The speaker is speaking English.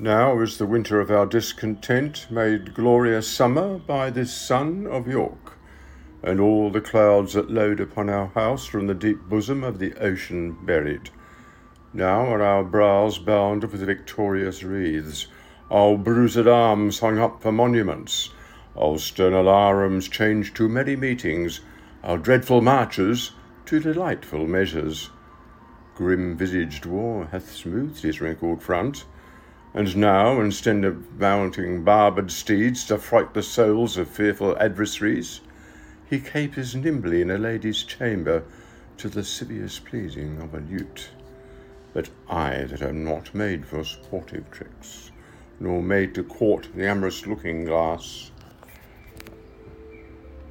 Now is the winter of our discontent. Made glorious summer by this sun of York, and all the clouds that load upon our house from the deep bosom of the ocean buried. Now are our brows bound with victorious wreaths, our bruised arms hung up for monuments, our stern alarums changed to merry meetings, our dreadful marches to delightful measures. Grim visaged war hath smoothed his wrinkled front, and now, instead of mounting barbed steeds to fright the souls of fearful adversaries, he capers nimbly in a lady's chamber to the lascivious pleasing of a lute. But I that am not made for sportive tricks, nor made to court the amorous looking glass,